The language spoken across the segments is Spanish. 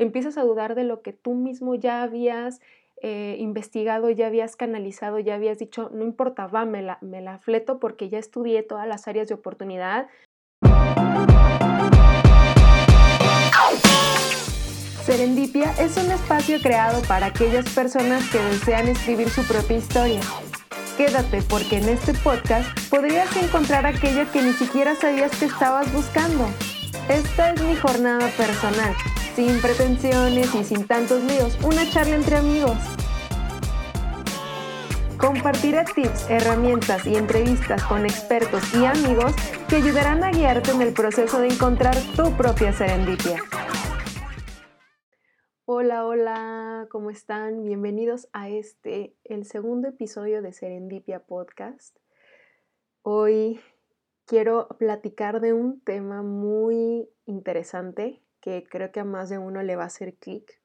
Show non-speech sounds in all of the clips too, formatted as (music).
empiezas a dudar de lo que tú mismo ya habías eh, investigado, ya habías canalizado, ya habías dicho, no importa, va, me la, me la fleto porque ya estudié todas las áreas de oportunidad. Serendipia es un espacio creado para aquellas personas que desean escribir su propia historia. Quédate porque en este podcast podrías encontrar aquello que ni siquiera sabías que estabas buscando. Esta es mi jornada personal, sin pretensiones y sin tantos líos, una charla entre amigos. Compartiré tips, herramientas y entrevistas con expertos y amigos que ayudarán a guiarte en el proceso de encontrar tu propia serendipia. Hola, hola, ¿cómo están? Bienvenidos a este, el segundo episodio de Serendipia Podcast. Hoy quiero platicar de un tema muy interesante que creo que a más de uno le va a hacer clic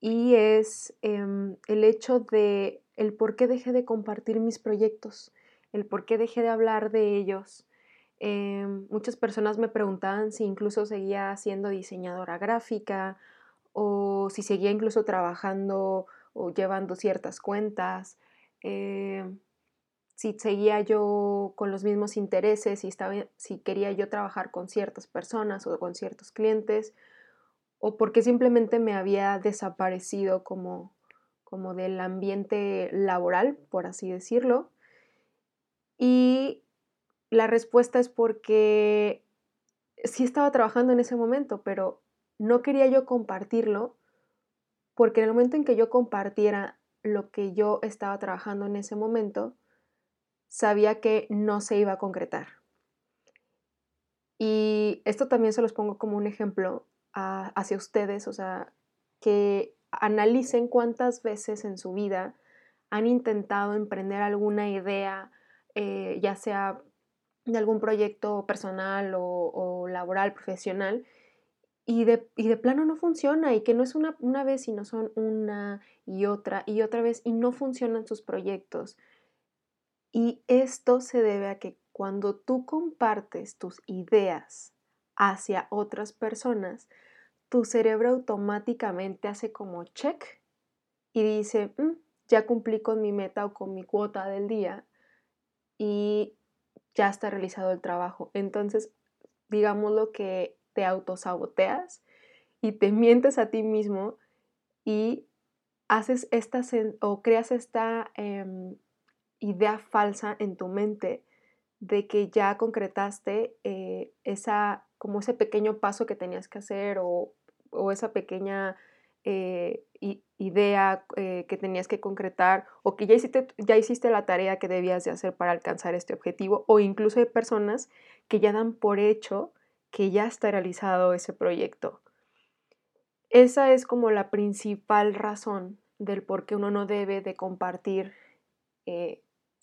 y es em, el hecho de el por qué dejé de compartir mis proyectos, el por qué dejé de hablar de ellos. Em, muchas personas me preguntaban si incluso seguía siendo diseñadora gráfica o si seguía incluso trabajando o llevando ciertas cuentas, eh, si seguía yo con los mismos intereses, si, estaba, si quería yo trabajar con ciertas personas o con ciertos clientes, o porque simplemente me había desaparecido como, como del ambiente laboral, por así decirlo. Y la respuesta es porque sí estaba trabajando en ese momento, pero no quería yo compartirlo porque en el momento en que yo compartiera lo que yo estaba trabajando en ese momento, sabía que no se iba a concretar. Y esto también se los pongo como un ejemplo hacia ustedes, o sea, que analicen cuántas veces en su vida han intentado emprender alguna idea, eh, ya sea de algún proyecto personal o laboral, profesional, y de, y de, plano no funciona y que no es una, una vez, sino son una y otra y otra vez y no funcionan sus proyectos. Y esto se debe a que cuando tú compartes tus ideas hacia otras personas, tu cerebro automáticamente hace como check y dice, mm, ya cumplí con mi meta o con mi cuota del día y ya está realizado el trabajo. Entonces, digámoslo que te autosaboteas y te (laughs) mientes a ti mismo y haces esta o creas esta em, idea falsa en tu mente de que ya concretaste eh, esa, como ese pequeño paso que tenías que hacer o, esa pequeña eh, idea eh, que tenías que concretar o que ya hiciste, ya hiciste la tarea que debías de hacer para alcanzar este objetivo o incluso hay personas que ya dan por hecho que ya está realizado ese proyecto. Esa es como la principal razón del por qué uno no debe de compartir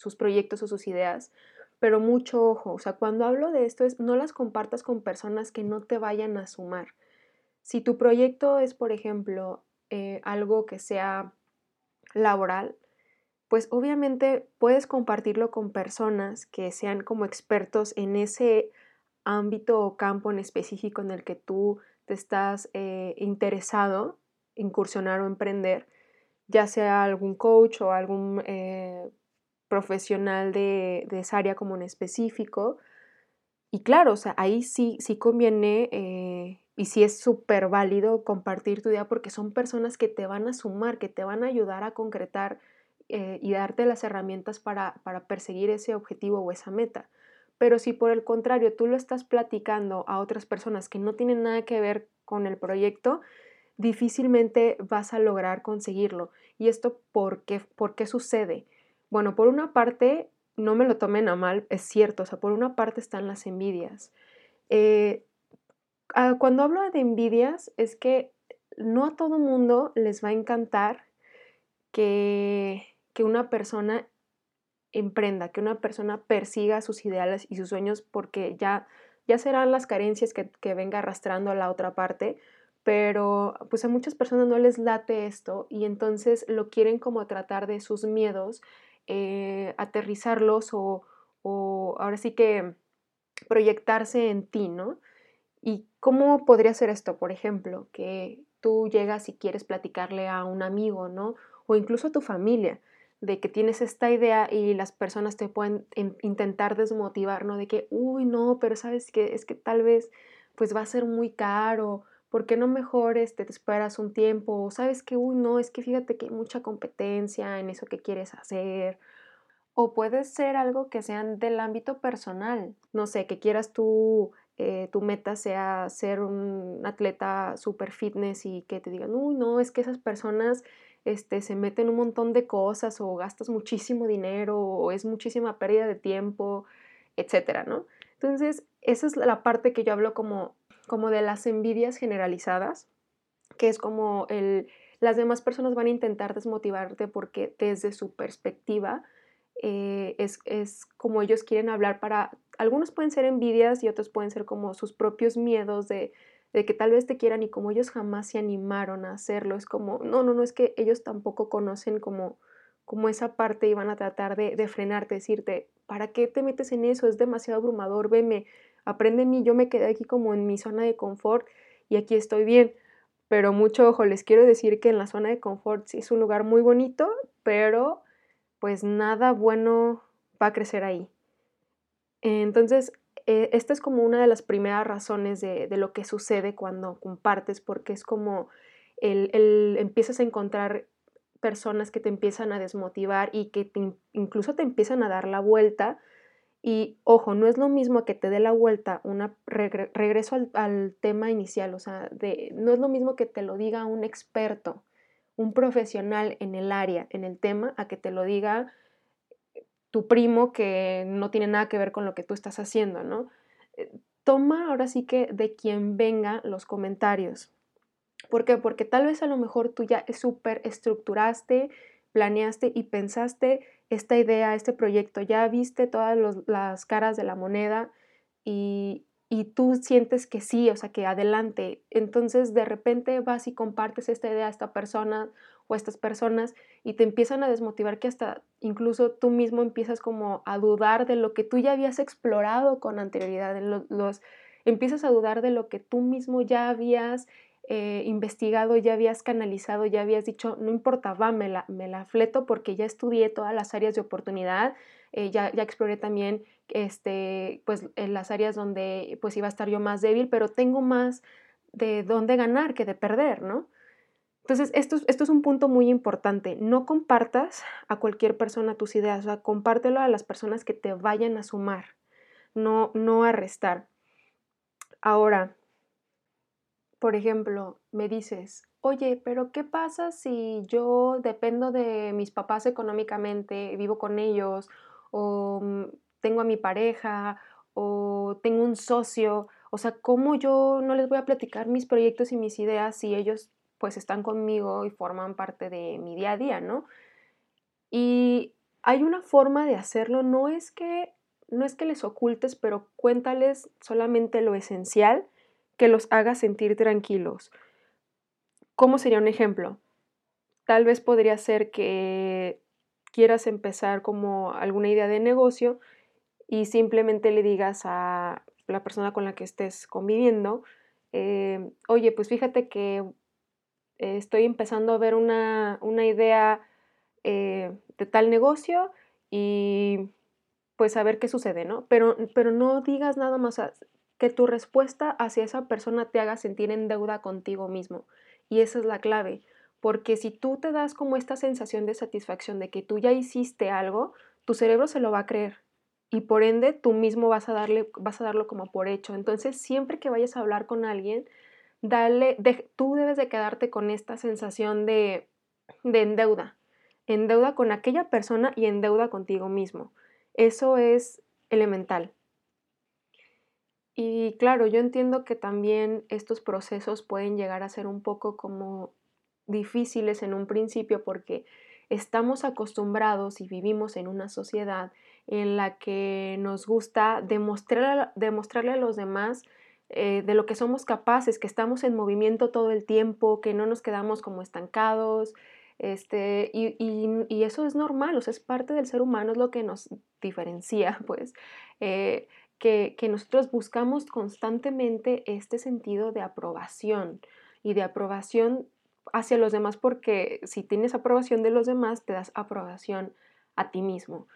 sus proyectos o sus ideas. Pero mucho ojo, o sea, cuando hablo de esto es no las compartas con personas que no te vayan a sumar. Si tu proyecto es, por ejemplo, eh, algo que sea laboral, pues obviamente puedes compartirlo con personas que sean como expertos en ese ámbito o campo en específico en el que tú te estás eh, interesado, incursionar o emprender, ya sea algún coach o algún eh, profesional de, esa área como en específico. Y claro, o sea, ahí sí, sí conviene eh, y sí es súper válido compartir tu idea porque son personas que te van a sumar, que te van a ayudar a concretar y darte las herramientas para, para perseguir ese objetivo o esa meta. Pero si por el contrario tú lo estás platicando a otras personas que no tienen nada que ver con el proyecto, difícilmente vas a lograr conseguirlo. ¿Y esto por qué, por qué sucede? Bueno, por una parte, no me lo tomen a mal, es cierto, o sea, por una parte están las envidias. Eh, ah, cuando hablo de envidias es que no a todo mundo les va a encantar que, que una persona emprenda, que una persona persiga sus ideales y sus sueños porque ya, ya serán las carencias que, venga arrastrando a la otra parte, pero pues a muchas personas no les late esto y entonces lo quieren como tratar de sus miedos, eh, aterrizarlos o, ahora sí que proyectarse en ti, ¿no? ¿Y cómo podría ser esto? Por ejemplo, que, tú llegas y quieres platicarle a un amigo, ¿no? O incluso a tu familia, de que tienes esta idea y las personas te pueden intentar desmotivar, ¿no? De que, uy, no, pero sabes que es que tal vez pues va a ser muy caro, ¿por qué no mejor este, te esperas un tiempo? O sabes que, uy, no, es que fíjate que hay mucha competencia en eso que quieres hacer. O puede ser algo que sea del ámbito personal, no sé, que quieras tú eh, tu meta sea ser un atleta super fitness y que te digan, uy, no, es que esas personas este, se meten un montón de cosas o gastas muchísimo dinero o es muchísima pérdida de tiempo, etcétera, ¿no? Entonces, esa es la parte que yo hablo como, como de las envidias generalizadas, que es como el, las demás personas van a intentar desmotivarte porque desde su perspectiva eh, es, es, como ellos quieren hablar para, algunos pueden ser envidias y otros pueden ser como sus propios miedos de, de que tal vez te quieran y como ellos jamás se animaron a hacerlo, es como, no, no, no, es que ellos tampoco conocen como, como esa parte y van a tratar de, de frenarte, decirte, ¿para qué te metes en eso? Es demasiado abrumador, veme, aprende mí, yo me quedé aquí como en mi zona de confort y aquí estoy bien. Pero mucho ojo, les quiero decir que en la zona de confort sí es un lugar muy bonito, pero pues nada bueno va a crecer ahí. Entonces, eh, esta es como una de las primeras razones de, lo que sucede cuando compartes, porque es como el, empiezas a encontrar personas que te empiezan a desmotivar y que incluso te empiezan a dar la vuelta. Y ojo, no es lo mismo que te dé la vuelta, una regreso al, tema inicial, o sea, no es lo mismo que te lo diga un experto un profesional en el área, en el tema, a que te lo diga tu primo que no tiene nada que ver con lo que tú estás haciendo, ¿no? Eh, toma ahora sí que de quien venga los comentarios. ¿Por qué? Porque tal vez a lo mejor tú ya súper estructuraste, planeaste y pensaste esta idea, este proyecto, ya viste todas las caras de la moneda y, y tú sientes que sí, o sea, que adelante. Entonces de repente vas y compartes esta idea a esta persona o a estas personas y te empiezan a desmotivar que hasta incluso tú mismo empiezas como a dudar de lo que tú ya habías explorado con anterioridad, los, empiezas a dudar de lo que tú mismo ya habías eh, investigado, ya habías canalizado, ya habías dicho, no importa, va, me la, me la fleto porque ya estudié todas las áreas de oportunidad, eh, ya, exploré también este, pues, en las áreas donde pues iba a estar yo más débil, pero tengo más de dónde ganar que de perder, ¿no? Entonces, esto, esto es un punto muy importante. No compartas a cualquier persona tus ideas, o sea, compártelo a las personas que te vayan a sumar, no, no a restar. Ahora, por ejemplo, me dices, oye, pero ¿qué pasa si yo dependo de mis papás económicamente, vivo con ellos, o mm, tengo a mi pareja o tengo un socio, o sea, ¿cómo yo no les voy a platicar mis proyectos y mis ideas si ellos pues están conmigo y forman parte de mi día a día, ¿no? Y hay una forma de hacerlo, no es que no es que les ocultes, pero cuéntales solamente lo esencial que los haga sentir tranquilos. ¿Cómo sería un ejemplo? Tal vez podría ser que quieras empezar como alguna idea de negocio y simplemente le digas a la persona con la que estés conviviendo, eh, oye, pues fíjate que estoy empezando a ver una, idea eh, de tal negocio y pues a ver qué sucede, ¿no? Pero, pero no digas nada más que tu respuesta hacia esa persona te haga sentir en deuda contigo mismo. Y esa es la clave, porque si tú te das como esta sensación de satisfacción de que tú ya hiciste algo, tu cerebro se lo va a creer y por ende tú mismo vas a, darle, vas a darlo como por hecho. Entonces, siempre que vayas a hablar con alguien, dale, tú debes de quedarte con esta sensación de, de endeuda, endeuda con aquella persona y endeuda contigo mismo. Eso es elemental. Y claro, yo entiendo que también estos procesos pueden llegar a ser un poco como difíciles en un principio porque estamos acostumbrados y vivimos en una sociedad en la que nos gusta demostrar, demostrarle a los demás eh, de lo que somos capaces, que estamos en movimiento todo el tiempo, que no nos quedamos como estancados. Este, y, eso es normal, o sea, es parte del ser humano, es lo que nos diferencia, (laughs) pues, eh, que, nosotros buscamos constantemente este sentido de aprobación. y de aprobación hacia los demás, porque si tienes aprobación de los demás, te das aprobación a ti mismo.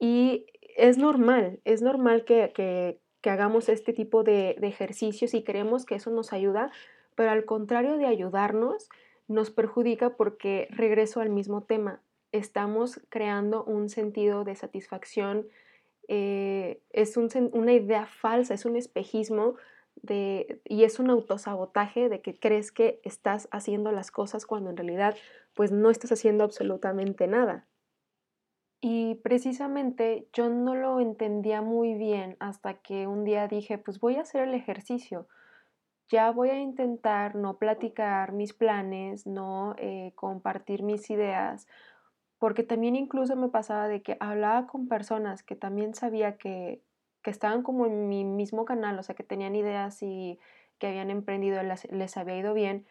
Y es normal, es normal que, que, hagamos este tipo de, de ejercicios y creemos que eso nos ayuda, pero al contrario de ayudarnos, nos perjudica porque regreso al mismo tema. Estamos creando un sentido de satisfacción, eh, es una idea falsa, es un espejismo y es un autosabotaje de que crees que estás haciendo las cosas cuando en realidad pues no estás haciendo absolutamente nada. Y precisamente yo no lo entendía muy bien hasta que un día dije, pues voy a hacer el ejercicio. Ya voy a intentar no platicar mis planes, no eh, compartir mis ideas, porque también incluso me pasaba de que hablaba con personas que también sabía que, que estaban como en mi mismo canal, o sea, que tenían ideas y que habían emprendido, les, les había ido bien,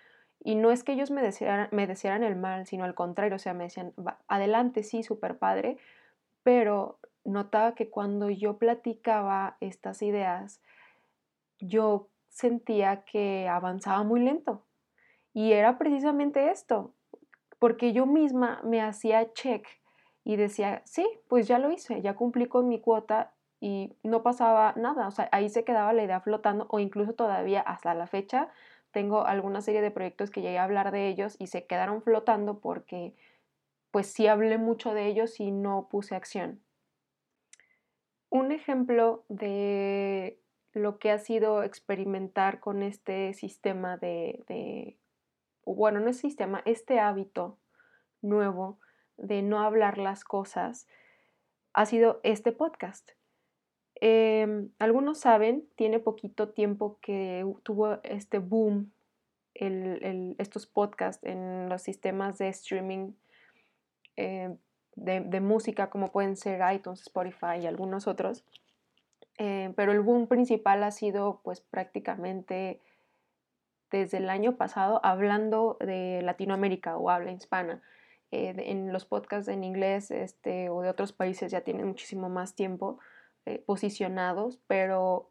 y no es que ellos me desearan, me desearan el mal, sino al contrario, o sea, me decían, adelante, sí, súper padre, pero notaba que cuando yo platicaba estas ideas, yo sentía que avanzaba muy lento. Y era precisamente esto, porque yo misma me hacía check y decía, sí, pues ya lo hice, ya cumplí con mi cuota y no pasaba nada, o sea, ahí se quedaba la idea flotando o incluso todavía hasta la fecha tengo alguna serie de proyectos que llegué a hablar de ellos y se quedaron flotando porque pues sí hablé mucho de ellos y no puse acción. Un ejemplo de lo que ha sido experimentar con este sistema de, de bueno, no es sistema, este hábito nuevo de no hablar las cosas ha sido este podcast. Em, algunos saben, tiene poquito tiempo que tuvo este boom estos podcasts en los sistemas de streaming eh, de, música como pueden ser iTunes, Spotify y algunos otros. Eh, pero el boom principal ha sido pues prácticamente desde el año pasado hablando de Latinoamérica o habla hispana. Eh, en los podcasts en inglés este, o de otros países ya tienen muchísimo más tiempo. Eh, posicionados, pero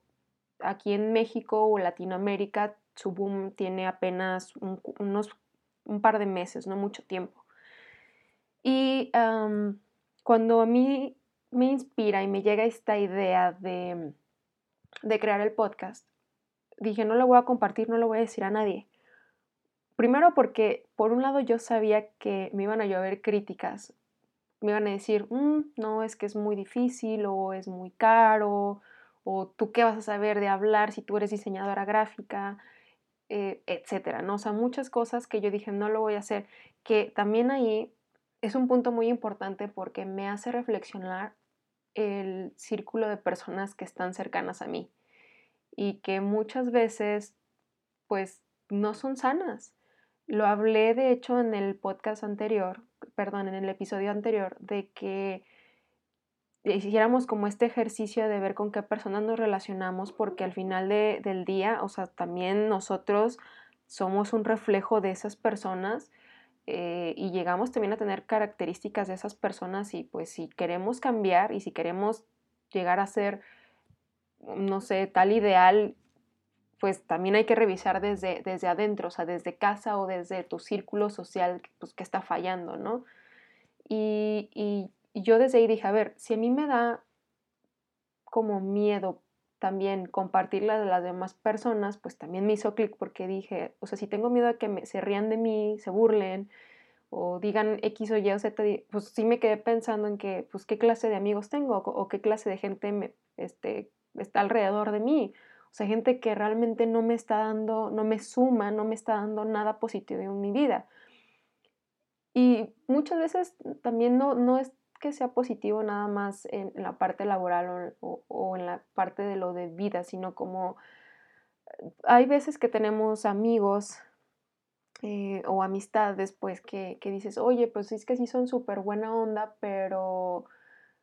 aquí en México o Latinoamérica su boom tiene apenas un, unos un par de meses, no mucho tiempo. Y cuando a mí me inspira y me llega esta idea de, de crear el podcast, dije, no lo voy a compartir, no lo voy a decir a nadie. Primero porque, por un lado, yo sabía que me iban a llover críticas me iban a decir, mm, no, es que es muy difícil o es muy caro, o tú qué vas a saber de hablar si tú eres diseñadora gráfica, eh, etcétera, ¿no? O sea, muchas cosas que yo dije, no lo voy a hacer, que también ahí es un punto muy importante porque me hace reflexionar el círculo de personas que están cercanas a mí y que muchas veces, pues, no son sanas. Lo hablé, de hecho, en el podcast anterior, perdón, en el episodio anterior, de que hiciéramos como este ejercicio de ver con qué personas nos relacionamos, porque al final del día, o sea, también nosotros somos un reflejo de esas personas eh, y llegamos también a tener características de esas personas y pues si queremos cambiar y si queremos llegar a ser, no sé, tal ideal pues también hay que revisar desde, desde adentro, o sea, desde casa o desde tu círculo social, pues que está fallando, ¿no? Y, y, yo desde ahí dije, a ver, si a mí me da como miedo también compartirla de las demás personas, pues también me hizo clic porque dije, o sea, si tengo miedo a que me, se rían de mí, se burlen o digan X o Y o Z, pues sí me quedé pensando en que, pues, qué clase de amigos tengo o, qué clase de gente me, este, está alrededor de mí. O sea, gente que realmente no me está dando, no me suma, no me está dando nada positivo en mi vida. Y muchas veces también no, no es que sea positivo nada más en, la parte laboral o, en la parte de lo de vida, sino como hay veces que tenemos amigos eh, o amistades, pues que, que, dices, oye, pues es que sí son súper buena onda, pero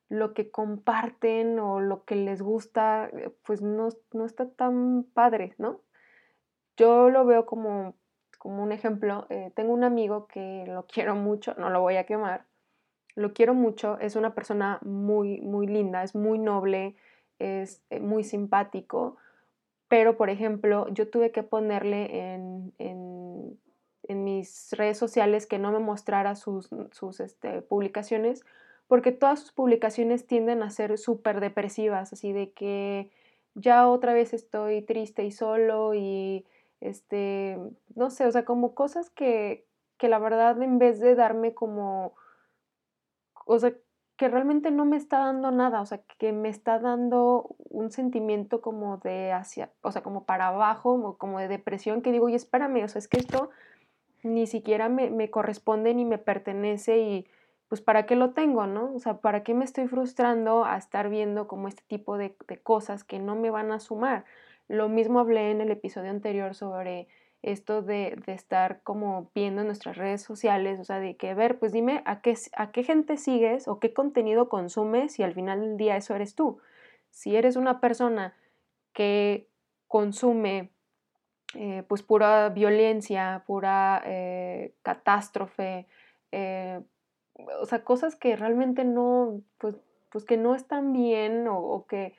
lo que comparten o lo que les gusta, eh, pues no, está tan padre, ¿no? Yo lo veo como, como un ejemplo. Eh, tengo un amigo que lo quiero mucho, no lo voy a quemar, lo quiero mucho, es una persona muy, muy linda, es muy noble, es eh, muy simpático, pero por ejemplo, yo tuve que ponerle en, en mis redes sociales que no me mostrara sus, sus este, publicaciones, porque todas sus publicaciones tienden a ser súper depresivas, así de que ya otra vez estoy triste y solo y este, no sé, o sea, como cosas que, que la verdad en vez de darme como, o sea, que realmente no me está dando nada, o sea, que me está dando un sentimiento como de hacia, o sea, como para abajo, como de depresión, que digo, oye, espérame, o sea, es que esto ni siquiera me, me corresponde ni me pertenece y pues para qué lo tengo, ¿no? O sea, ¿para qué me estoy frustrando a estar viendo como este tipo de, cosas que no me van a sumar? Lo mismo hablé en el episodio anterior sobre esto de, estar como viendo en nuestras redes sociales, o sea, de que ver, pues dime a qué, a qué gente sigues o qué contenido consumes y al final del día eso eres tú. Si eres una persona que consume eh, pues pura violencia, pura eh, catástrofe, eh, o sea, cosas que realmente no, pues, pues que no están bien o, que,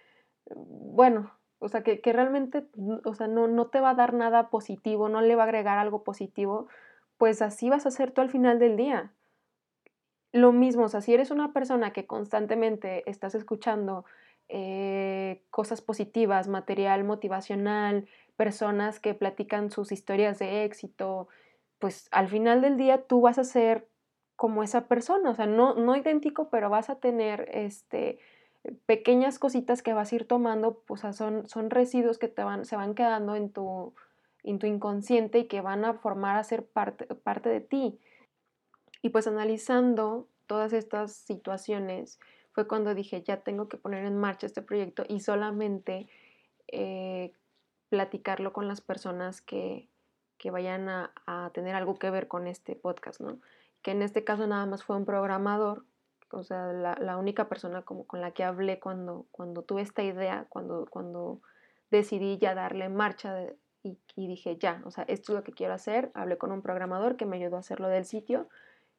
bueno, o sea, que, realmente, o sea, no, no te va a dar nada positivo, no le va a agregar algo positivo, pues así vas a ser tú al final del día. Lo mismo, o sea, si eres una persona que constantemente estás escuchando eh, cosas positivas, material motivacional, personas que platican sus historias de éxito, pues al final del día tú vas a ser como esa persona, o sea, no, no idéntico, pero vas a tener este, pequeñas cositas que vas a ir tomando, pues, son, son residuos que te van, se van quedando en tu, en tu inconsciente y que van a formar a ser parte, parte de ti. Y pues analizando todas estas situaciones, fue cuando dije, ya tengo que poner en marcha este proyecto y solamente eh, platicarlo con las personas que, que vayan a, a, tener algo que ver con este podcast, ¿no? Que en este caso nada más fue un programador, o sea, la, única persona como con la que hablé cuando, cuando tuve esta idea, cuando, cuando decidí ya darle marcha y, dije, ya, o sea, esto es lo que quiero hacer, hablé con un programador que me ayudó a hacerlo del sitio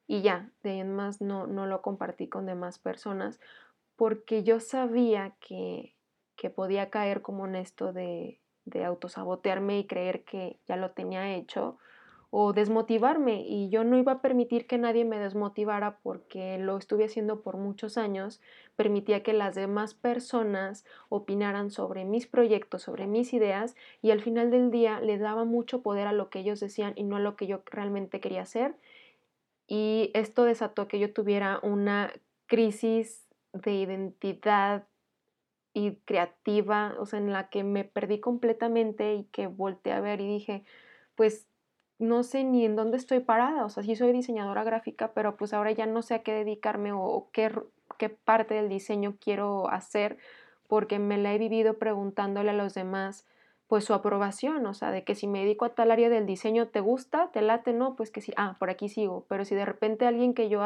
y ya, de ahí en más no, no lo compartí con demás personas porque yo sabía que, que podía caer como en esto de, de autosabotearme y creer que ya lo tenía hecho o desmotivarme y yo no iba a permitir que nadie me desmotivara porque lo estuve haciendo por muchos años, permitía que las demás personas opinaran sobre mis proyectos, sobre mis ideas y al final del día le daba mucho poder a lo que ellos decían y no a lo que yo realmente quería hacer. Y esto desató que yo tuviera una crisis de identidad y creativa, o sea, en la que me perdí completamente y que volteé a ver y dije, pues no sé ni en dónde estoy parada, o sea, sí soy diseñadora gráfica, pero pues ahora ya no sé a qué dedicarme o, qué, qué parte del diseño quiero hacer, porque me la he vivido preguntándole a los demás pues su aprobación, o sea, de que si me dedico a tal área del diseño, ¿te gusta? ¿Te late? No, pues que sí, ah, por aquí sigo, pero si de repente alguien que yo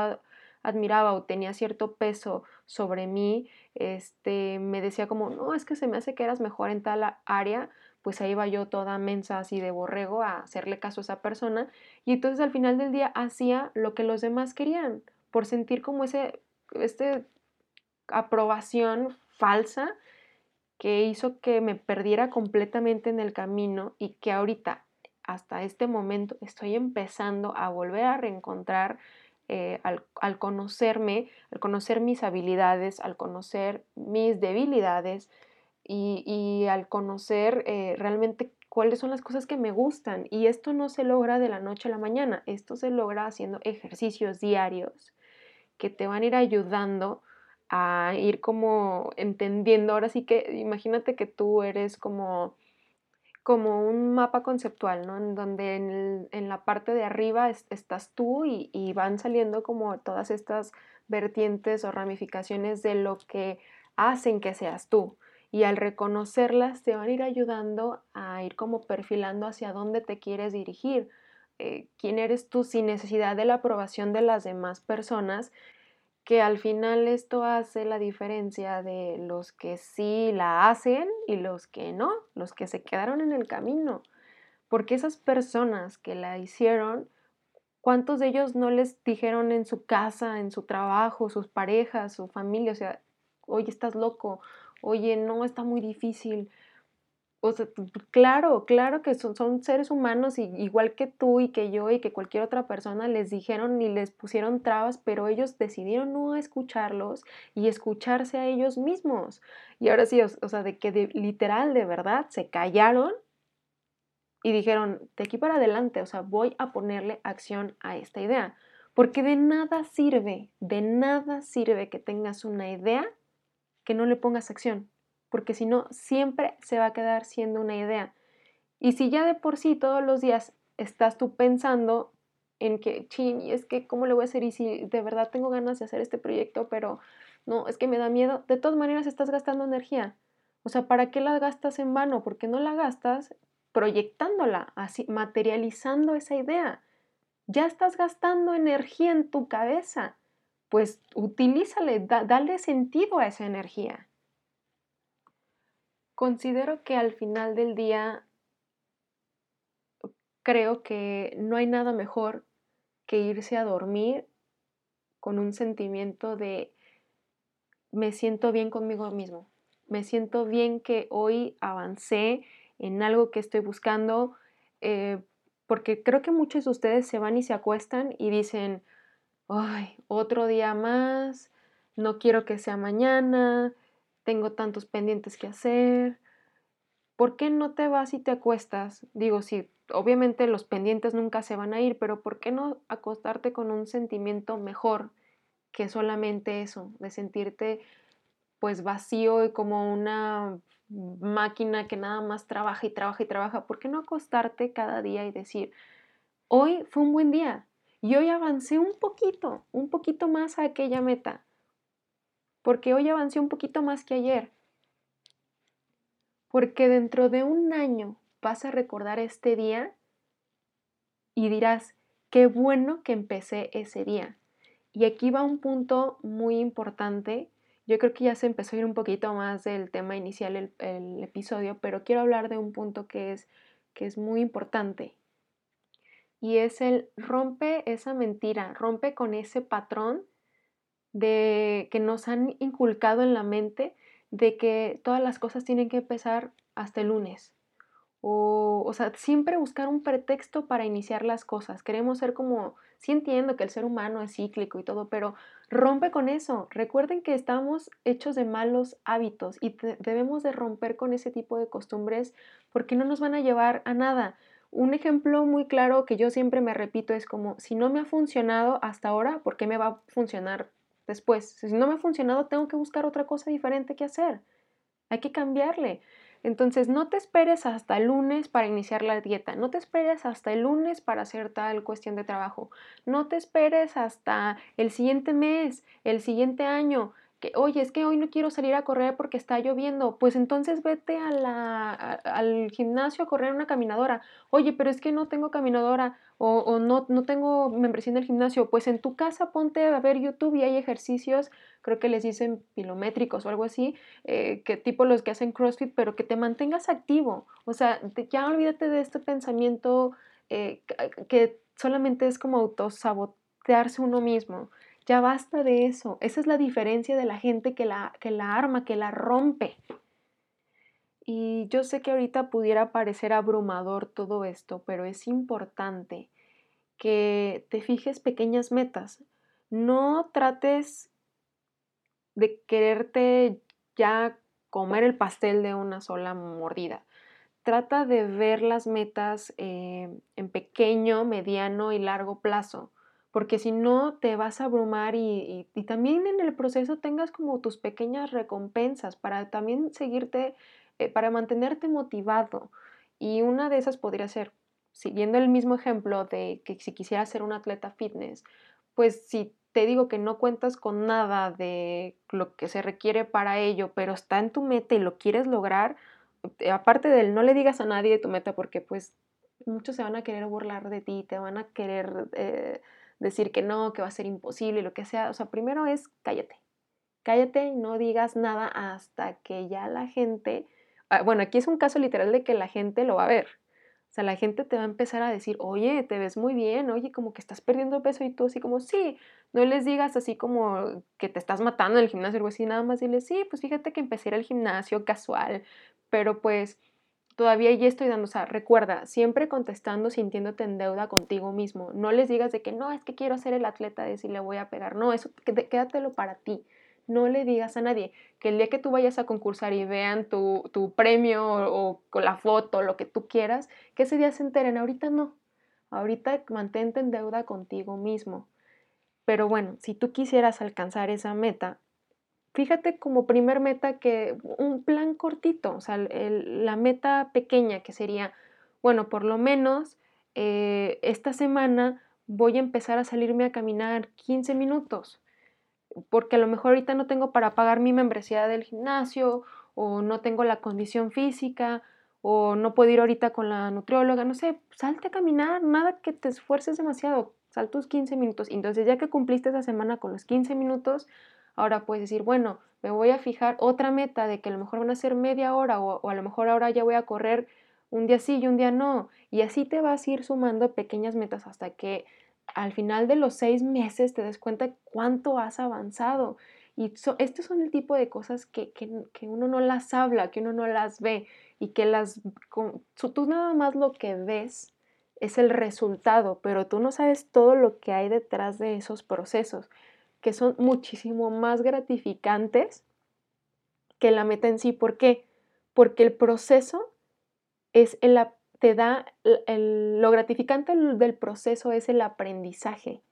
admiraba o tenía cierto peso sobre mí, este, me decía como, no, es que se me hace que eras mejor en tal área, pues ahí iba yo toda mensa así de borrego a hacerle caso a esa persona y entonces al final del día hacía lo que los demás querían por sentir como ese este aprobación falsa que hizo que me perdiera completamente en el camino y que ahorita hasta este momento estoy empezando a volver a reencontrar eh, al, al, conocerme, al conocer mis habilidades, al conocer mis debilidades, y, al conocer eh, realmente cuáles son las cosas que me gustan. Y esto no se logra de la noche a la mañana, esto se logra haciendo ejercicios diarios que te van a ir ayudando a ir como entendiendo. Ahora sí que imagínate que tú eres como, como un mapa conceptual, ¿no? En donde en, la parte de arriba estás tú y, y van saliendo como todas estas vertientes o ramificaciones de lo que hacen que seas tú y al reconocerlas te van a ir ayudando a ir como perfilando hacia dónde te quieres dirigir, eh, quién eres tú sin necesidad de la aprobación de las demás personas, que al final esto hace la diferencia de los que sí la hacen y los que no, los que se quedaron en el camino, porque esas personas que la hicieron, ¿cuántos de ellos no les dijeron en su casa, en su trabajo, sus parejas, su familia, o sea, oye, estás loco, oye, no, está muy difícil. o sea, claro, claro que son, son seres humanos y, igual que tú y que yo y que cualquier otra persona les dijeron y les pusieron trabas, pero ellos decidieron no escucharlos y escucharse a ellos mismos. Y ahora sí, o, sea, de que literal, de verdad, se callaron y dijeron, de aquí para adelante, o sea, voy a ponerle acción a esta idea. Porque de nada sirve, de nada sirve que tengas una idea que no le pongas acción porque si no, siempre se va a quedar siendo una idea. Y si ya de por sí todos los días estás tú pensando en que, chin, y es que, ¿cómo le voy a hacer? Y si de verdad tengo ganas de hacer este proyecto, pero no, es que me da miedo, de todas maneras estás gastando energía. O sea, ¿para qué la gastas en vano? Porque no la gastas proyectándola, así, materializando esa idea. Ya estás gastando energía en tu cabeza. Pues utilízale, dale sentido a esa energía. Considero que al final del día creo que no hay nada mejor que irse a dormir con un sentimiento de me siento bien conmigo mismo, me siento bien que hoy avancé en algo que estoy buscando, eh, porque creo que muchos de ustedes se van y se acuestan y dicen, ay, otro día más, no quiero que sea mañana, tengo tantos pendientes que hacer. ¿Por qué no te vas y te acuestas? Digo, sí, obviamente los pendientes nunca se van a ir, pero ¿por qué no acostarte con un sentimiento mejor que solamente eso, de sentirte pues vacío y como una máquina que nada más trabaja y trabaja y trabaja? ¿Por qué no acostarte cada día y decir, hoy fue un buen día y hoy avancé un poquito, un poquito más a aquella meta? porque hoy avancé un poquito más que ayer. Porque dentro de un año vas a recordar este día y dirás, qué bueno que empecé ese día. Y aquí va un punto muy importante. Yo creo que ya se empezó a ir un poquito más del tema inicial el, episodio, pero quiero hablar de un punto que es, que es muy importante. Y es el rompe esa mentira, rompe con ese patrón de que nos han inculcado en la mente de que todas las cosas tienen que empezar hasta el lunes. O, o sea, siempre buscar un pretexto para iniciar las cosas. Queremos ser como, sí entiendo que el ser humano es cíclico y todo, pero rompe con eso. Recuerden que estamos hechos de malos hábitos y debemos de romper con ese tipo de costumbres porque no nos van a llevar a nada. Un ejemplo muy claro que yo siempre me repito es como, si no me ha funcionado hasta ahora, ¿por qué me va a funcionar después. Si no me ha funcionado, tengo que buscar otra cosa diferente que hacer. Hay que cambiarle. Entonces, no te esperes hasta el lunes para iniciar la dieta, no te esperes hasta el lunes para hacer tal cuestión de trabajo, no te esperes hasta el siguiente mes, el siguiente año, oye, es que hoy no quiero salir a correr porque está lloviendo, pues entonces vete a la, al gimnasio a correr una caminadora, oye, pero es que no tengo caminadora, o, no, no tengo membresía en el gimnasio, pues en tu casa ponte a ver YouTube y hay ejercicios, creo que les dicen pilométricos o algo así, eh, que tipo los que hacen CrossFit, pero que te mantengas activo. O sea, ya olvídate de este pensamiento eh, que solamente es como autosabotearse uno mismo. Ya basta de eso. Esa es la diferencia de la gente que la, que la arma, que la rompe. Y yo sé que ahorita pudiera parecer abrumador todo esto, pero es importante que te fijes pequeñas metas. No trates de quererte ya comer el pastel de una sola mordida. Trata de ver las metas eh, en pequeño, mediano y largo plazo, porque si no te vas a abrumar y, también en el proceso tengas como tus pequeñas recompensas para también seguirte eh, para mantenerte motivado. Y una de esas podría ser, siguiendo el mismo ejemplo de que si quisieras ser un atleta fitness, pues si te digo que no cuentas con nada de lo que se requiere para ello, pero está en tu meta y lo quieres lograr, eh, aparte del no le digas a nadie de tu meta porque pues muchos se van a querer burlar de ti, te van a querer eh, decir que no, que va a ser imposible, lo que sea. O sea, primero es cállate. Cállate y no digas nada hasta que ya la gente Ah, bueno, aquí es un caso literal de que la gente lo va a ver. O sea, la gente te va a empezar a decir, oye, te ves muy bien, oye, como que estás perdiendo peso y tú así como, sí, no les digas así como que te estás matando en el gimnasio o algo así, nada más dile, sí, pues fíjate que empecé a ir al gimnasio casual, pero pues todavía ya estoy dando, o sea, recuerda, siempre contestando sintiéndote en deuda contigo mismo. No les digas de que no, es que quiero ser el atleta de si le voy a pegar. No, eso quédatelo para ti. No le digas a nadie que el día que tú vayas a concursar y vean tu, premio o, con la foto, lo que tú quieras, que ese día se enteren. Ahorita no. Ahorita mantente en deuda contigo mismo. Pero bueno, si tú quisieras alcanzar esa meta, fíjate como primer meta que un plan cortito, o sea, la meta pequeña que sería, bueno, por lo menos eh, esta semana voy a empezar a salirme a caminar 15 minutos, porque a lo mejor ahorita no tengo para pagar mi membresía del gimnasio o no tengo la condición física o no puedo ir ahorita con la nutrióloga, no sé, salte a caminar, nada que te esfuerces demasiado, sal tus 15 minutos. Entonces ya que cumpliste esa semana con los 15 minutos, Ahora puedes decir, bueno, me voy a fijar otra meta de que a lo mejor van a ser media hora o, a lo mejor ahora ya voy a correr un día sí y un día no. Y así te vas a ir sumando pequeñas metas hasta que al final de los seis meses te des cuenta cuánto has avanzado. Y estos son el tipo de cosas que, que, uno no las habla, que uno no las ve y que las... tú nada más lo que ves es el resultado, pero tú no sabes todo lo que hay detrás de esos procesos que son muchísimo más gratificantes que la meta en sí. ¿Por qué? Porque el proceso es el, te da lo gratificante del proceso es el aprendizaje.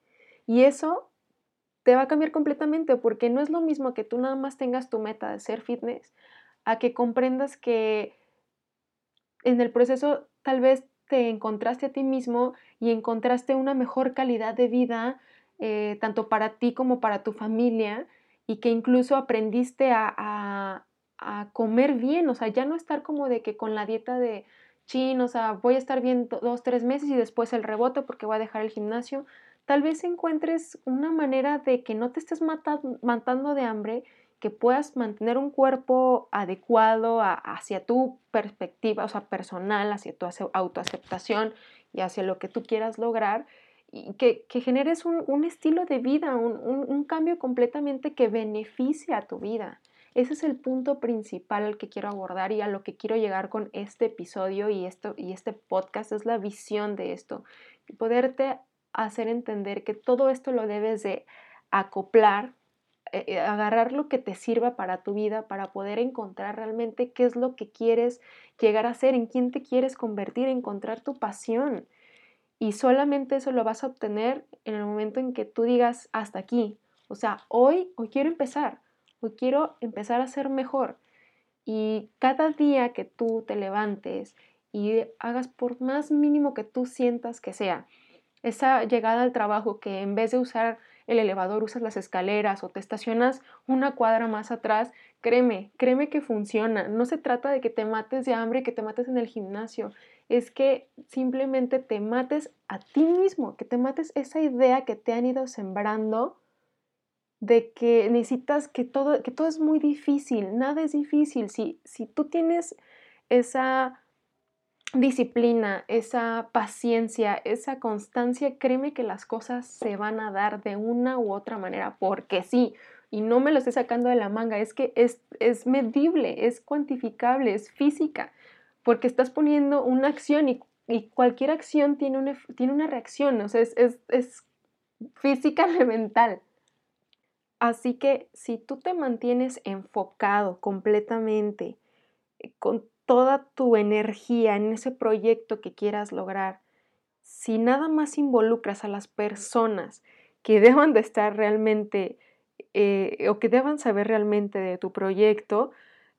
Y eso te va a cambiar completamente porque no es lo mismo que tú nada más tengas tu meta de ser fitness a que comprendas que en el proceso tal vez te encontraste a ti mismo y encontraste una mejor calidad de vida, eh, tanto para ti como para tu familia y que incluso aprendiste a, comer bien, o sea, ya no estar como de que con la dieta de chin, o sea, voy a estar bien dos, tres meses y después el rebote porque voy a dejar el gimnasio. Tal vez encuentres una manera de que no te estés matando de hambre, que puedas mantener un cuerpo adecuado hacia tu perspectiva, o sea, personal, hacia tu autoaceptación y hacia lo que tú quieras lograr que, generes un, estilo de vida, un, cambio completamente que beneficie a tu vida. Ese es el punto principal al que quiero abordar y a lo que quiero llegar con este episodio y, esto, y este podcast, es la visión de esto. Y poderte hacer entender que todo esto lo debes de acoplar, eh, eh, agarrar lo que te sirva para tu vida, para poder encontrar realmente qué es lo que quieres llegar a ser, en quién te quieres convertir, encontrar tu pasión. Y solamente eso lo vas a obtener en el momento en que tú digas hasta aquí. O sea, hoy, hoy quiero empezar, hoy quiero empezar a ser mejor. Y cada día que tú te levantes y hagas por más mínimo que tú sientas que sea, esa llegada al trabajo que en vez de usar el elevador usas las escaleras o te estacionas una cuadra más atrás, créeme, créeme que funciona. No se trata de que te mates de hambre, que te mates en el gimnasio es que simplemente te mates a ti mismo, que te mates esa idea que te han ido sembrando de que necesitas que todo, que todo es muy difícil, nada es difícil. Si, si tú tienes esa disciplina, esa paciencia, esa constancia, créeme que las cosas se van a dar de una u otra manera, porque sí, y no me lo estoy sacando de la manga, es que es, es medible, es cuantificable, es física porque estás poniendo una acción y, cualquier acción tiene una, tiene una reacción, o sea, es, es física (laughs) elemental. Así que si tú te mantienes enfocado completamente, eh, con toda tu energía en ese proyecto que quieras lograr, si nada más involucras a las personas que (laughs) deban de estar realmente eh, o que deban saber realmente de tu proyecto,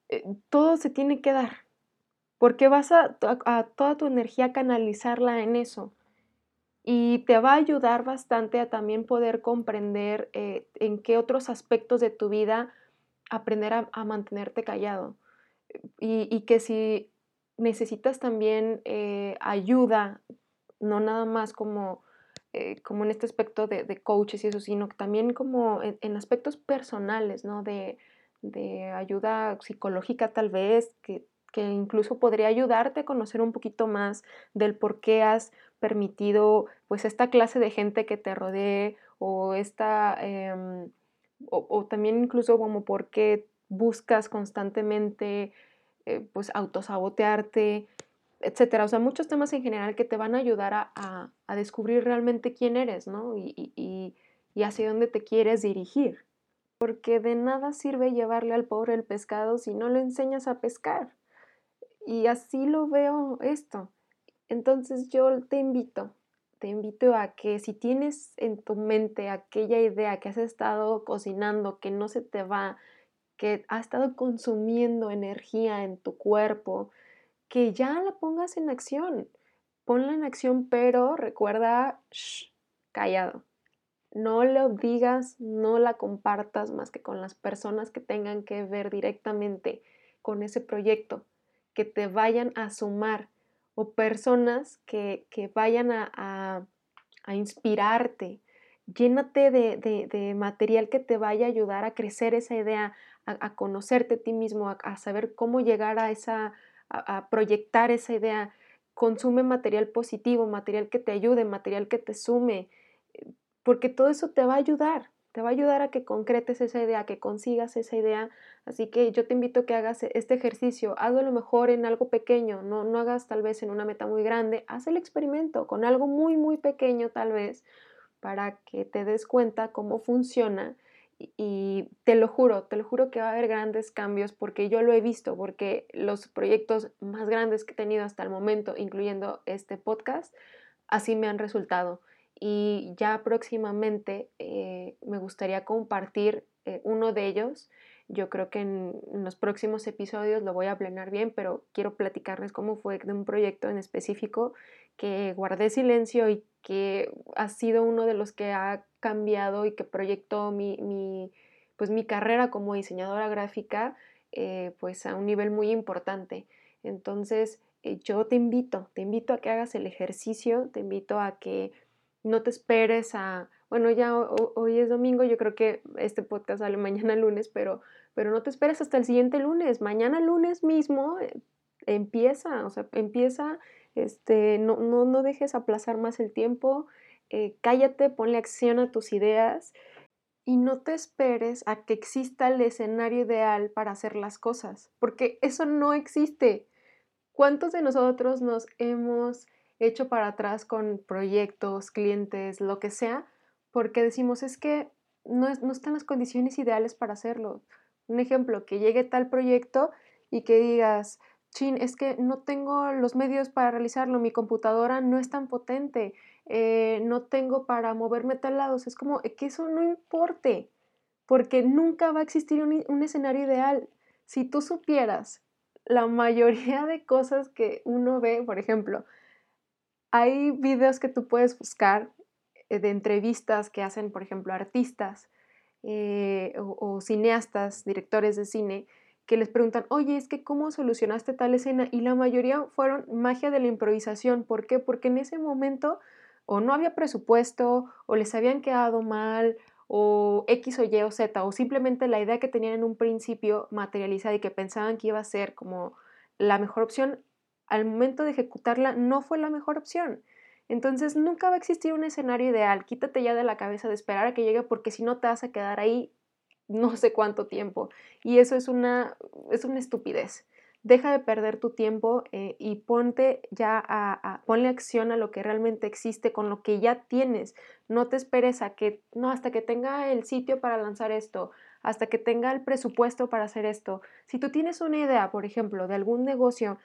eh, todo se tiene que dar porque vas a, toda tu energía canalizarla en eso. Y te va a ayudar bastante a también poder comprender eh, en qué otros aspectos de tu vida aprender a, mantenerte callado. Y, que si necesitas también eh, ayuda, no nada más como, eh, como en este aspecto de, coaches y eso, sino también como en, aspectos personales, ¿no? De, de, ayuda psicológica tal vez, que que incluso podría ayudarte a conocer un poquito más del por qué has permitido pues esta clase de gente que te rodee o esta em, o, también incluso como por qué buscas constantemente eh, pues autosabotearte, etcétera. O sea, muchos temas en general que te van a ayudar a, descubrir realmente quién eres, ¿no? Y, y hacia dónde te quieres dirigir. Porque de nada sirve llevarle al pobre el pescado si no lo enseñas a pescar. Y así lo veo esto. Entonces yo te invito, te invito a que si tienes en tu mente aquella idea que has estado cocinando, que no se te va, que ha estado consumiendo energía en tu cuerpo, que ya la pongas en acción. Ponla en acción, pero recuerda, callado. No lo digas, no la compartas más que con las personas que tengan que ver directamente con ese proyecto, que te vayan a sumar o personas que, vayan a, inspirarte. Llénate de, material que te vaya a ayudar a crecer esa idea, a, conocerte a ti mismo, a, saber cómo llegar a esa, a, proyectar esa idea. Consume material positivo, material que te ayude, material que te sume, porque todo eso te va a ayudar te va a ayudar a que concretes esa idea, a que consigas esa idea. Así que yo te invito a que hagas este ejercicio. Hazlo a lo mejor en algo pequeño, no, no hagas tal vez en una meta muy grande. Haz el experimento con algo muy, muy pequeño tal vez para que te des cuenta cómo funciona. Y, te lo juro, te lo juro que va a haber grandes cambios porque yo lo he visto, porque los proyectos más grandes que he tenido hasta el momento, incluyendo este podcast, así me han resultado y ya próximamente eh, me gustaría compartir eh, uno de ellos. Yo creo que en, los próximos episodios lo voy a planear bien, pero quiero platicarles cómo fue de un proyecto en específico que guardé silencio y que ha sido uno de los que ha cambiado y que proyectó mi, mi pues mi carrera como diseñadora gráfica eh, pues a un nivel muy importante. Entonces yo te invito, te invito a que hagas el ejercicio, te invito a que no te esperes a, bueno, ya hoy es domingo, yo creo que este podcast sale (laughs) mañana lunes, pero, pero no te esperes hasta el siguiente lunes, mañana lunes mismo eh, empieza, o sea, empieza, este, no, no, no dejes aplazar más el tiempo, eh, cállate, ponle acción a tus ideas y no te esperes a que exista el escenario ideal para hacer las cosas, porque eso no existe. ¿Cuántos de nosotros nos hemos hecho para atrás con proyectos, clientes, lo que sea, porque decimos es que no, no están las condiciones ideales para hacerlo. Un ejemplo, que llegue tal proyecto y que digas, chin, es que no tengo los medios para realizarlo, mi computadora no es tan potente, eh, no tengo para moverme tal lado. es como que eso no importe, porque nunca va a existir un, un escenario ideal. Si tú supieras la mayoría de cosas que uno ve, por ejemplo, hay videos que tú puedes buscar eh, de entrevistas que hacen, por ejemplo, artistas eh, o, cineastas, directores de cine, que les preguntan, oye, es que ¿cómo solucionaste tal escena? Y la mayoría fueron magia de la improvisación. ¿Por qué? Porque en ese momento o no había presupuesto, o les habían quedado mal, o X o Y o Z, o simplemente la idea que tenían en un principio materializada y que pensaban que iba a ser como la mejor opción, al momento de ejecutarla no fue la mejor opción. Entonces nunca va a existir un escenario ideal. Quítate ya de la cabeza de esperar a que llegue porque si no te vas a quedar ahí no sé cuánto tiempo. Y eso es una, es una estupidez. Deja de perder tu tiempo eh, y ponte ya a, ponle acción a lo que realmente existe con lo que ya tienes. No te esperes a que, no, hasta que tenga el sitio para lanzar esto, hasta que tenga el presupuesto para hacer esto. Si tú tienes una idea, por ejemplo, de algún negocio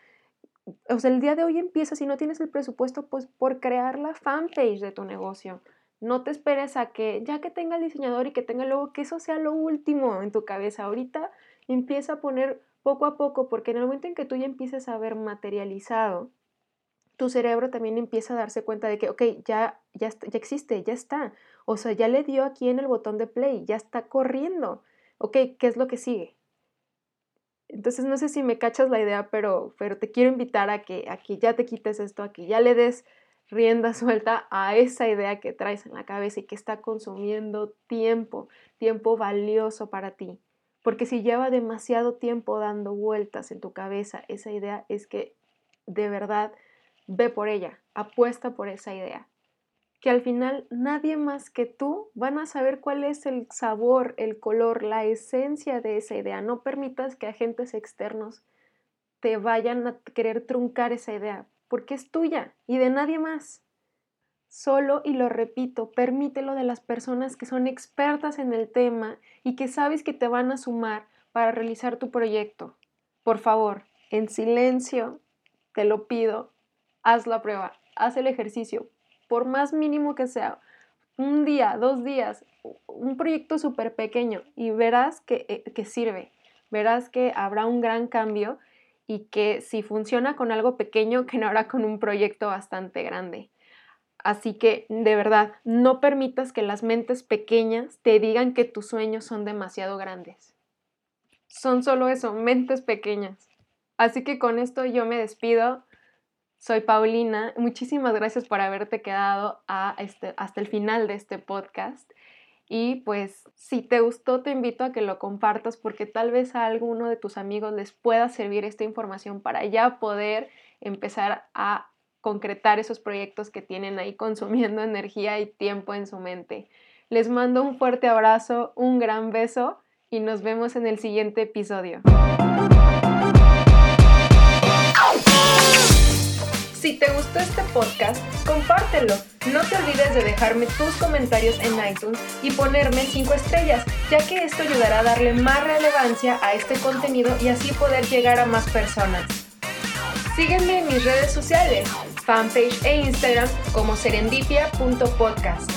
o sea, el día de hoy empieza, si no tienes el presupuesto, pues por crear la fanpage de tu negocio. No te esperes a que ya que tenga el diseñador y que tenga luego que eso sea lo último en tu cabeza. Ahorita empieza a poner poco a poco, porque en el momento en que tú ya empieces a ver materializado, tu cerebro también empieza a darse cuenta de que, ok, ya, ya, ya existe, ya está. O sea, ya le dio aquí en el botón de play, ya está corriendo. Ok, ¿qué es lo que sigue? Entonces no sé si me cachas la idea, pero, pero te quiero invitar a que, a que ya te quites esto, a que ya le des rienda (laughs) suelta a esa idea que traes en la cabeza y que está consumiendo tiempo, tiempo valioso para ti. Porque si lleva demasiado tiempo dando vueltas en tu cabeza esa idea, es que de verdad ve por ella, apuesta por esa idea que al final nadie más que tú van a saber cuál es el sabor, el color, la esencia de esa idea. No permitas que agentes externos te vayan a querer truncar esa idea, porque es tuya y de nadie más. Solo, y lo repito, permítelo de las personas que son expertas en el tema y que sabes que te van a sumar para realizar tu proyecto. Por favor, en silencio, te lo pido, haz la prueba, haz el ejercicio, por más mínimo que sea, un día, dos días, un proyecto súper pequeño y verás que, eh, que sirve, verás que habrá un gran cambio y que si funciona con algo pequeño, que no hará con un proyecto bastante grande. Así que, de verdad, no permitas que las mentes pequeñas te digan que tus sueños son demasiado grandes. Son solo eso, mentes pequeñas. Así que con esto yo me despido. Soy Paulina. Muchísimas gracias por haberte quedado este, hasta el final de este podcast. Y pues si te gustó, te invito a que lo compartas porque tal vez a alguno de tus amigos les pueda servir esta información para ya poder empezar a concretar esos proyectos que tienen ahí consumiendo (laughs) energía y tiempo en su mente. Les mando un fuerte abrazo, un gran beso y nos vemos en el siguiente episodio. Si te gustó este podcast, compártelo. No te olvides de dejarme tus comentarios en iTunes y ponerme 5 estrellas, ya que esto ayudará a darle más relevancia a este contenido y así poder llegar a más personas. Sígueme en mis redes sociales, fanpage e Instagram como serendipia.podcast.